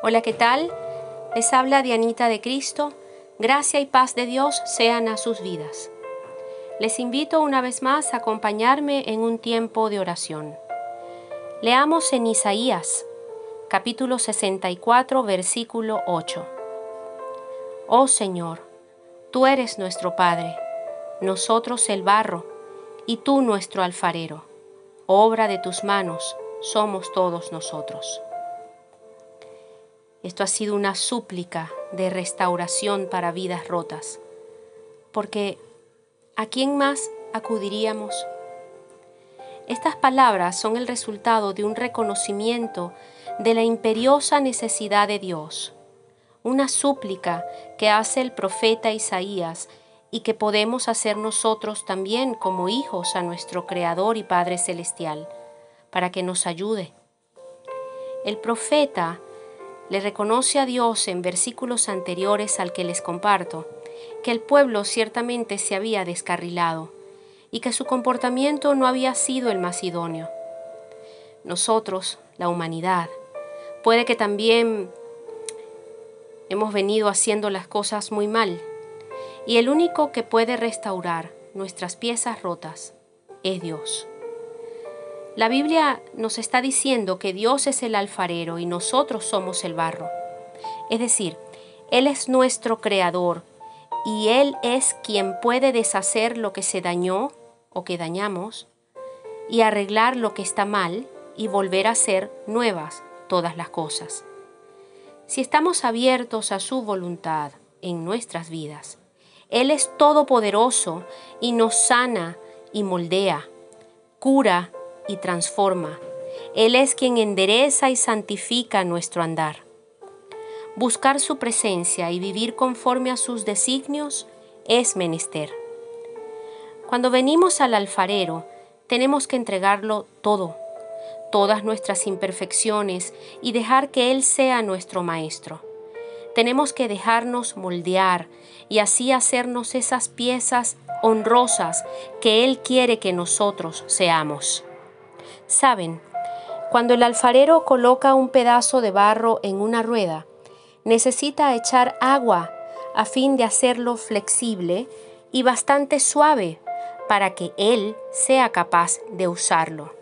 Hola, ¿qué tal? Les habla Dianita de Cristo. Gracia y paz de Dios sean a sus vidas. Les invito una vez más a acompañarme en un tiempo de oración. Leamos en Isaías, capítulo 64, versículo 8. Oh Señor, tú eres nuestro Padre, nosotros el barro, y tú nuestro alfarero. Obra de tus manos somos todos nosotros. Esto ha sido una súplica de restauración para vidas rotas, porque ¿a quién más acudiríamos? Estas palabras son el resultado de un reconocimiento de la imperiosa necesidad de Dios, una súplica que hace el profeta Isaías y que podemos hacer nosotros también como hijos a nuestro Creador y Padre Celestial, para que nos ayude. El profeta le reconoce a Dios en versículos anteriores al que les comparto, que el pueblo ciertamente se había descarrilado y que su comportamiento no había sido el más idóneo. Nosotros, la humanidad, puede que también hemos venido haciendo las cosas muy mal, y el único que puede restaurar nuestras piezas rotas es Dios. La Biblia nos está diciendo que Dios es el alfarero y nosotros somos el barro. Es decir, Él es nuestro creador y Él es quien puede deshacer lo que se dañó o que dañamos y arreglar lo que está mal y volver a ser nuevas todas las cosas. Si estamos abiertos a su voluntad en nuestras vidas, Él es todopoderoso y nos sana y moldea, cura y transforma. Él es quien endereza y santifica nuestro andar. Buscar su presencia y vivir conforme a sus designios es menester. Cuando venimos al alfarero, tenemos que entregarlo todo, todas nuestras imperfecciones y dejar que Él sea nuestro Maestro. Tenemos que dejarnos moldear y así hacernos esas piezas honrosas que Él quiere que nosotros seamos. Saben, cuando el alfarero coloca un pedazo de barro en una rueda, necesita echar agua a fin de hacerlo flexible y bastante suave para que él sea capaz de usarlo.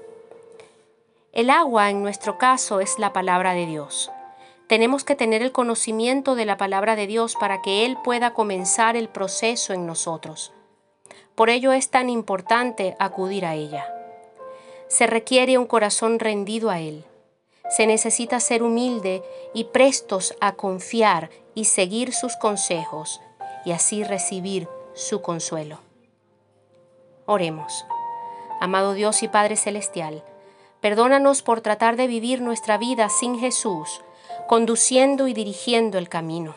El agua en nuestro caso es la palabra de Dios. Tenemos que tener el conocimiento de la palabra de Dios para que Él pueda comenzar el proceso en nosotros. Por ello es tan importante acudir a ella. Se requiere un corazón rendido a Él. Se necesita ser humilde y prestos a confiar y seguir sus consejos y así recibir su consuelo. Oremos. Amado Dios y Padre Celestial, perdónanos por tratar de vivir nuestra vida sin Jesús, conduciendo y dirigiendo el camino.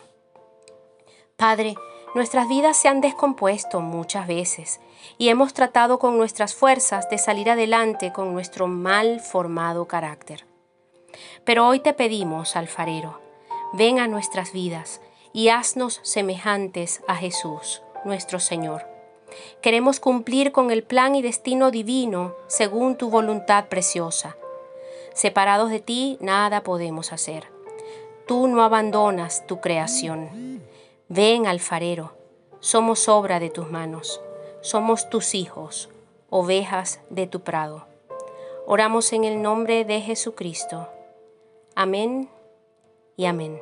Padre, Nuestras vidas se han descompuesto muchas veces y hemos tratado con nuestras fuerzas de salir adelante con nuestro mal formado carácter. Pero hoy te pedimos, alfarero, ven a nuestras vidas y haznos semejantes a Jesús, nuestro Señor. Queremos cumplir con el plan y destino divino según tu voluntad preciosa. Separados de ti, nada podemos hacer. Tú no abandonas tu creación. Ven, alfarero, somos obra de tus manos, somos tus hijos, ovejas de tu prado. Oramos en el nombre de Jesucristo. Amén y amén.